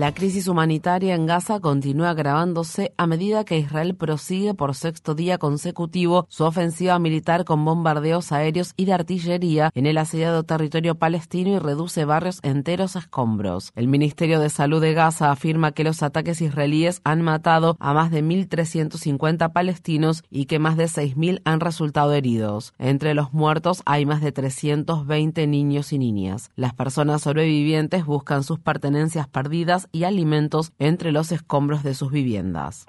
La crisis humanitaria en Gaza continúa agravándose a medida que Israel prosigue por sexto día consecutivo su ofensiva militar con bombardeos aéreos y de artillería en el asediado territorio palestino y reduce barrios enteros a escombros. El Ministerio de Salud de Gaza afirma que los ataques israelíes han matado a más de 1.350 palestinos y que más de 6.000 han resultado heridos. Entre los muertos hay más de 320 niños y niñas. Las personas sobrevivientes buscan sus pertenencias perdidas y alimentos entre los escombros de sus viviendas.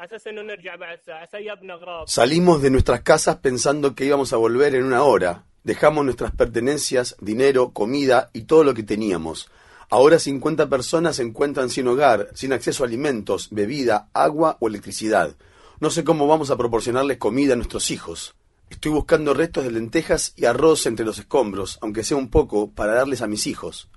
Salimos de nuestras casas pensando que íbamos a volver en una hora. Dejamos nuestras pertenencias, dinero, comida y todo lo que teníamos. Ahora 50 personas se encuentran sin hogar, sin acceso a alimentos, bebida, agua o electricidad. No sé cómo vamos a proporcionarles comida a nuestros hijos. Estoy buscando restos de lentejas y arroz entre los escombros, aunque sea un poco, para darles a mis hijos.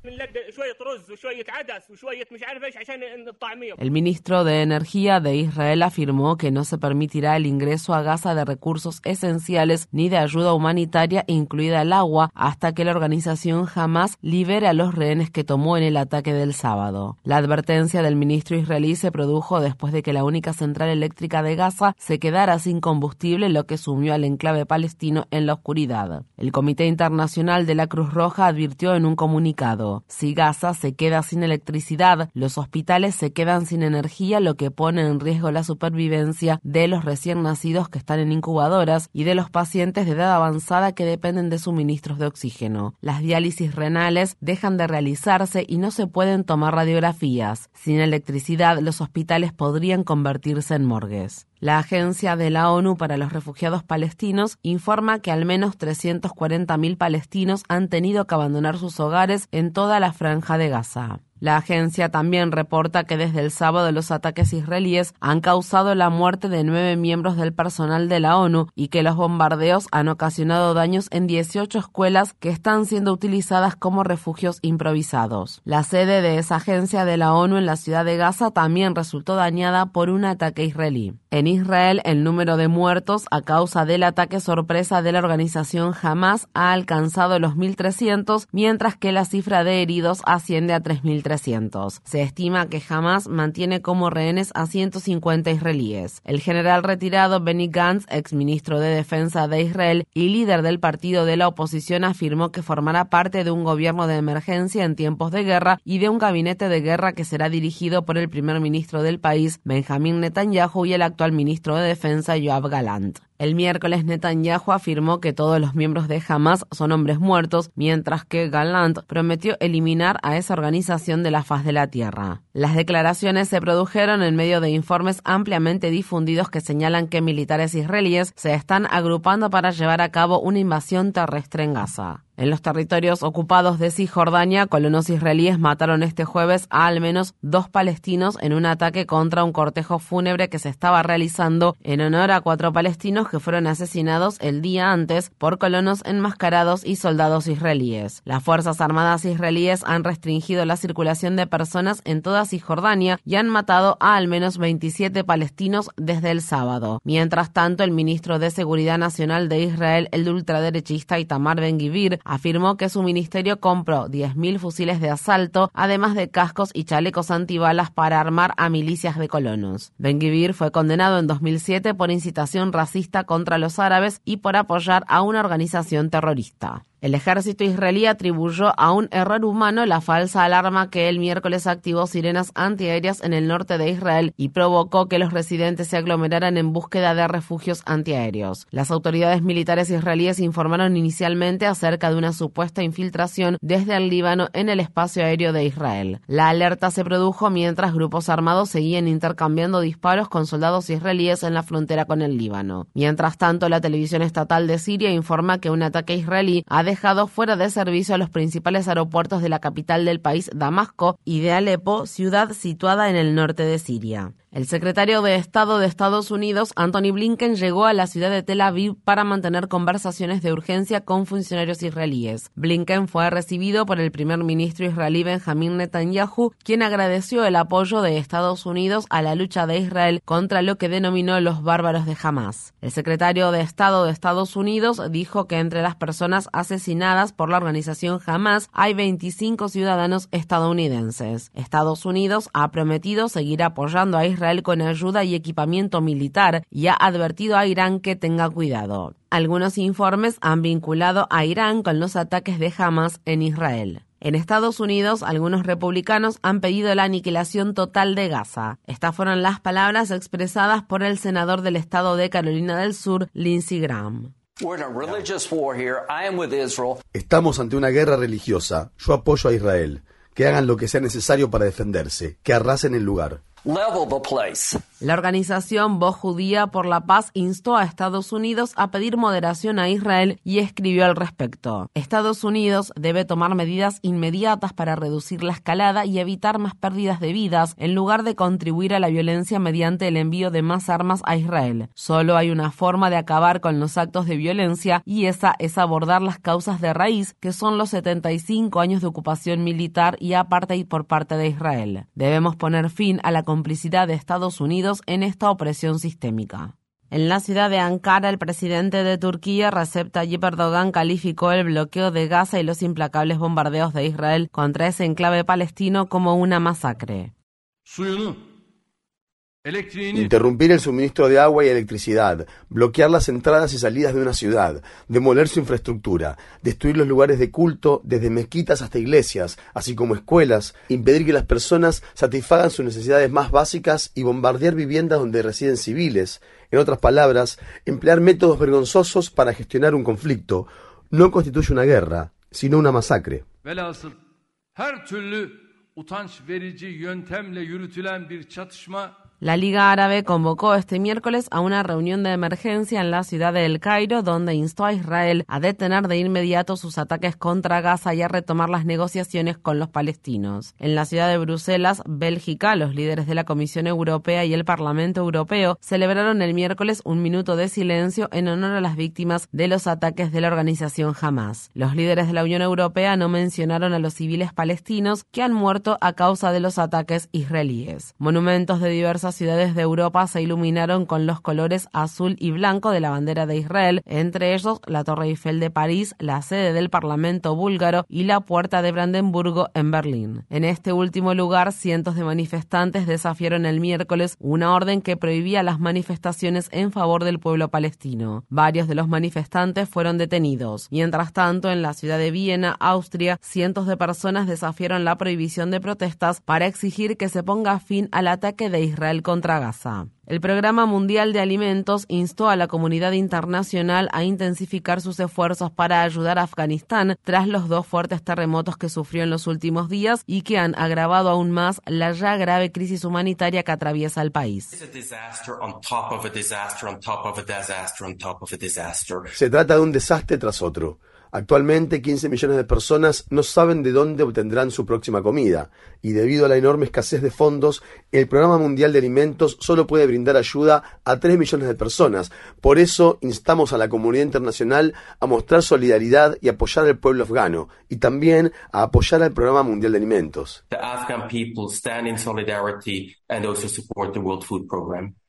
El ministro de Energía de Israel afirmó que no se permitirá el ingreso a Gaza de recursos esenciales ni de ayuda humanitaria, incluida el agua, hasta que la organización jamás libere a los rehenes que tomó en el ataque del sábado. La advertencia del ministro israelí se produjo después de que la única central eléctrica de Gaza se quedara sin combustible, lo que sumió al enclave palestino en la oscuridad. El Comité Internacional de la Cruz Roja advirtió en un comunicado, si Gaza se queda sin electricidad, los hospitales se quedan sin energía, lo que pone en riesgo la supervivencia de los recién nacidos que están en incubadoras y de los pacientes de edad avanzada que dependen de suministros de oxígeno. Las diálisis renales dejan de realizarse y no se pueden tomar radiografías. Sin electricidad, los hospitales podrían convertirse en morgues. La Agencia de la ONU para los Refugiados Palestinos informa que al menos 340.000 palestinos han tenido que abandonar sus hogares en toda la franja de Gaza. La agencia también reporta que desde el sábado los ataques israelíes han causado la muerte de nueve miembros del personal de la ONU y que los bombardeos han ocasionado daños en 18 escuelas que están siendo utilizadas como refugios improvisados. La sede de esa agencia de la ONU en la ciudad de Gaza también resultó dañada por un ataque israelí. En Israel, el número de muertos a causa del ataque sorpresa de la organización Hamas ha alcanzado los 1.300, mientras que la cifra de heridos asciende a 3.300. Se estima que Hamas mantiene como rehenes a 150 israelíes. El general retirado Benny Gantz, exministro de Defensa de Israel y líder del partido de la oposición, afirmó que formará parte de un gobierno de emergencia en tiempos de guerra y de un gabinete de guerra que será dirigido por el primer ministro del país, Benjamin Netanyahu, y el actual ministro de Defensa, Yoav Galant. El miércoles Netanyahu afirmó que todos los miembros de Hamas son hombres muertos, mientras que Gallant prometió eliminar a esa organización de la faz de la tierra. Las declaraciones se produjeron en medio de informes ampliamente difundidos que señalan que militares israelíes se están agrupando para llevar a cabo una invasión terrestre en Gaza. En los territorios ocupados de Cisjordania, colonos israelíes mataron este jueves a al menos dos palestinos en un ataque contra un cortejo fúnebre que se estaba realizando en honor a cuatro palestinos que fueron asesinados el día antes por colonos enmascarados y soldados israelíes. Las Fuerzas Armadas israelíes han restringido la circulación de personas en toda Cisjordania y han matado a al menos 27 palestinos desde el sábado. Mientras tanto, el ministro de Seguridad Nacional de Israel, el ultraderechista Itamar Ben-Gvir, afirmó que su ministerio compró 10.000 fusiles de asalto, además de cascos y chalecos antibalas para armar a milicias de colonos. Ben Gvir fue condenado en 2007 por incitación racista contra los árabes y por apoyar a una organización terrorista. El ejército israelí atribuyó a un error humano la falsa alarma que el miércoles activó sirenas antiaéreas en el norte de Israel y provocó que los residentes se aglomeraran en búsqueda de refugios antiaéreos. Las autoridades militares israelíes informaron inicialmente acerca de una supuesta infiltración desde el Líbano en el espacio aéreo de Israel. La alerta se produjo mientras grupos armados seguían intercambiando disparos con soldados israelíes en la frontera con el Líbano. Mientras tanto, la televisión estatal de Siria informa que un ataque israelí ha dejado fuera de servicio a los principales aeropuertos de la capital del país, Damasco, y de Alepo, ciudad situada en el norte de Siria. El secretario de Estado de Estados Unidos, Anthony Blinken, llegó a la ciudad de Tel Aviv para mantener conversaciones de urgencia con funcionarios israelíes. Blinken fue recibido por el primer ministro israelí Benjamin Netanyahu, quien agradeció el apoyo de Estados Unidos a la lucha de Israel contra lo que denominó los bárbaros de Hamas. El secretario de Estado de Estados Unidos dijo que entre las personas asesinadas por la organización Hamas hay 25 ciudadanos estadounidenses. Estados Unidos ha prometido seguir apoyando a Israel con ayuda y equipamiento militar y ha advertido a Irán que tenga cuidado. Algunos informes han vinculado a Irán con los ataques de Hamas en Israel. En Estados Unidos, algunos republicanos han pedido la aniquilación total de Gaza. Estas fueron las palabras expresadas por el senador del estado de Carolina del Sur, Lindsey Graham. Estamos ante una guerra religiosa. Yo apoyo a Israel. Que hagan lo que sea necesario para defenderse. Que arrasen el lugar. La organización Voz Judía por la Paz instó a Estados Unidos a pedir moderación a Israel y escribió al respecto. Estados Unidos debe tomar medidas inmediatas para reducir la escalada y evitar más pérdidas de vidas en lugar de contribuir a la violencia mediante el envío de más armas a Israel. Solo hay una forma de acabar con los actos de violencia y esa es abordar las causas de raíz que son los 75 años de ocupación militar y apartheid por parte de Israel. Debemos poner fin a la complicidad de Estados Unidos en esta opresión sistémica. En la ciudad de Ankara, el presidente de Turquía, Recep Tayyip Erdogan, calificó el bloqueo de Gaza y los implacables bombardeos de Israel contra ese enclave palestino como una masacre. Interrumpir el suministro de agua y electricidad, bloquear las entradas y salidas de una ciudad, demoler su infraestructura, destruir los lugares de culto desde mezquitas hasta iglesias, así como escuelas, impedir que las personas satisfagan sus necesidades más básicas y bombardear viviendas donde residen civiles. En otras palabras, emplear métodos vergonzosos para gestionar un conflicto no constituye una guerra, sino una masacre. La Liga Árabe convocó este miércoles a una reunión de emergencia en la ciudad de El Cairo, donde instó a Israel a detener de inmediato sus ataques contra Gaza y a retomar las negociaciones con los palestinos. En la ciudad de Bruselas, Bélgica, los líderes de la Comisión Europea y el Parlamento Europeo celebraron el miércoles un minuto de silencio en honor a las víctimas de los ataques de la organización Hamas. Los líderes de la Unión Europea no mencionaron a los civiles palestinos que han muerto a causa de los ataques israelíes. Monumentos de diversas ciudades de Europa se iluminaron con los colores azul y blanco de la bandera de Israel, entre ellos la Torre Eiffel de París, la sede del Parlamento búlgaro y la Puerta de Brandenburgo en Berlín. En este último lugar, cientos de manifestantes desafiaron el miércoles una orden que prohibía las manifestaciones en favor del pueblo palestino. Varios de los manifestantes fueron detenidos. Mientras tanto, en la ciudad de Viena, Austria, cientos de personas desafiaron la prohibición de protestas para exigir que se ponga fin al ataque de Israel contra Gaza. El Programa Mundial de Alimentos instó a la comunidad internacional a intensificar sus esfuerzos para ayudar a Afganistán tras los dos fuertes terremotos que sufrió en los últimos días y que han agravado aún más la ya grave crisis humanitaria que atraviesa el país. Se trata de un desastre tras otro. Actualmente 15 millones de personas no saben de dónde obtendrán su próxima comida y debido a la enorme escasez de fondos, el Programa Mundial de Alimentos solo puede brindar ayuda a 3 millones de personas. Por eso instamos a la comunidad internacional a mostrar solidaridad y apoyar al pueblo afgano y también a apoyar al Programa Mundial de Alimentos.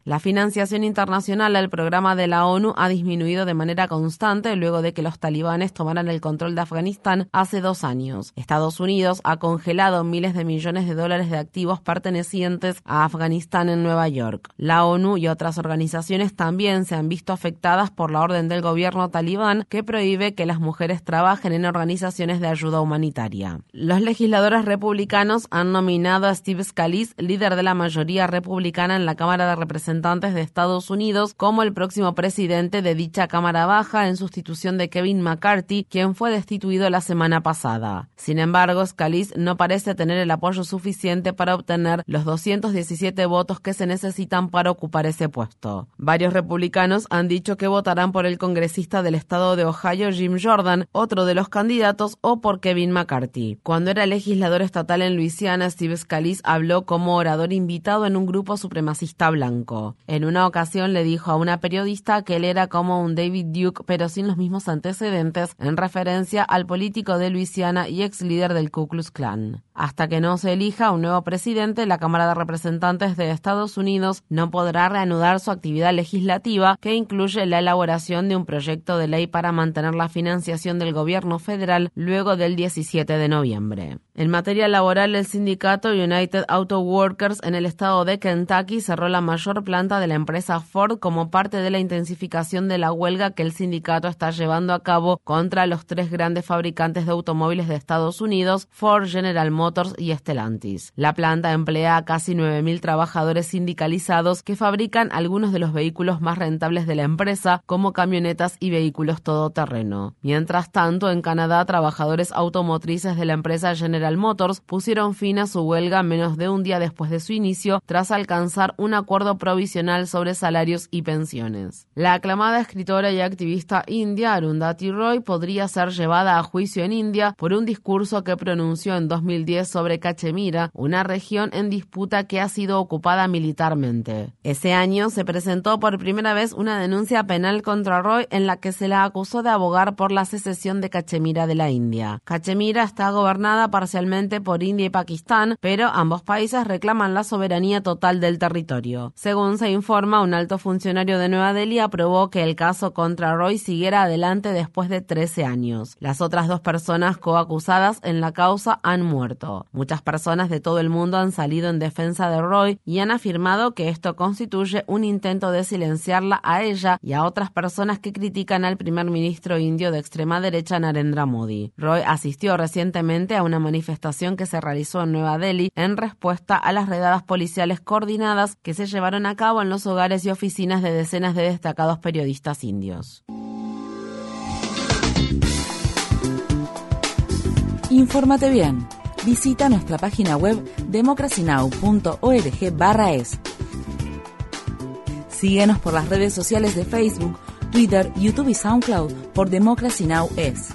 La financiación internacional al programa de la ONU ha disminuido de manera constante luego de que los talibanes tomaran el control de Afganistán hace dos años. Estados Unidos ha congelado miles de millones de dólares de activos pertenecientes a Afganistán en Nueva York. La ONU y otras organizaciones también se han visto afectadas por la orden del gobierno talibán que prohíbe que las mujeres trabajen en organizaciones de ayuda humanitaria. Los legisladores republicanos han nominado a Steve Scalise, líder de la mayoría republicana en la Cámara de Representantes de Estados Unidos, como el próximo presidente de dicha Cámara Baja en sustitución de Kevin McCarthy, quien fue destituido la semana pasada. Sin embargo, Scalise no parece tener el apoyo suficiente para obtener los 217 votos que se necesitan para ocupar ese puesto. Varios republicanos han dicho que votarán por el congresista del estado de Ohio, Jim Jordan, otro de los candidatos, o por Kevin McCarthy. Cuando era legislador estatal en Luisiana, Steve Scalise habló como orador invitado en un grupo supremacista blanco. En una ocasión le dijo a una periodista que él era como un David Duke, pero sin los mismos antecedentes, en referencia al político de Luisiana y ex líder del Ku Klux Klan. Hasta que no se elija un nuevo presidente, la Cámara de Representantes de Estados Unidos no podrá reanudar su actividad legislativa, que incluye la elaboración de un proyecto de ley para mantener la financiación del gobierno federal luego del 17 de noviembre. En materia laboral, el sindicato United Auto Workers en el estado de Kentucky cerró la mayor planta de la empresa Ford como parte de la intensificación de la huelga que el sindicato está llevando a cabo contra los tres grandes fabricantes de automóviles de Estados Unidos, Ford, General Motors y Stellantis. La planta emplea a casi 9.000 trabajadores sindicalizados que fabrican algunos de los vehículos más rentables de la empresa, como camionetas y vehículos todoterreno. Mientras tanto, en Canadá, trabajadores automotrices de la empresa General Motors pusieron fin a su huelga menos de un día después de su inicio, tras alcanzar un acuerdo provisional sobre salarios y pensiones. La aclamada escritora y activista india Arundhati Roy podría ser llevada a juicio en India por un discurso que pronunció en 2010 sobre Cachemira, una región en disputa que ha sido ocupada militarmente. Ese año se presentó por primera vez una denuncia penal contra Roy en la que se la acusó de abogar por la secesión de Cachemira de la India. Cachemira está gobernada parcialmente por India y Pakistán, pero ambos países reclaman la soberanía total del territorio. Según se informa, un alto funcionario de Nueva Delhi aprobó que el caso contra Roy siguiera adelante después de 13 años. Las otras dos personas coacusadas en la causa han muerto. Muchas personas de todo el mundo han salido en defensa de Roy y han afirmado que esto constituye un intento de silenciarla a ella y a otras personas que critican al primer ministro indio de extrema derecha Narendra Modi. Roy asistió recientemente a una manifestación que se realizó en Nueva Delhi en respuesta a las redadas policiales coordinadas que se llevaron a cabo en los hogares y oficinas de decenas de destacados periodistas indios. Infórmate bien. Visita nuestra página web democracynow.org/es. Síguenos por las redes sociales de Facebook, Twitter, YouTube y SoundCloud por Democracy Now! es.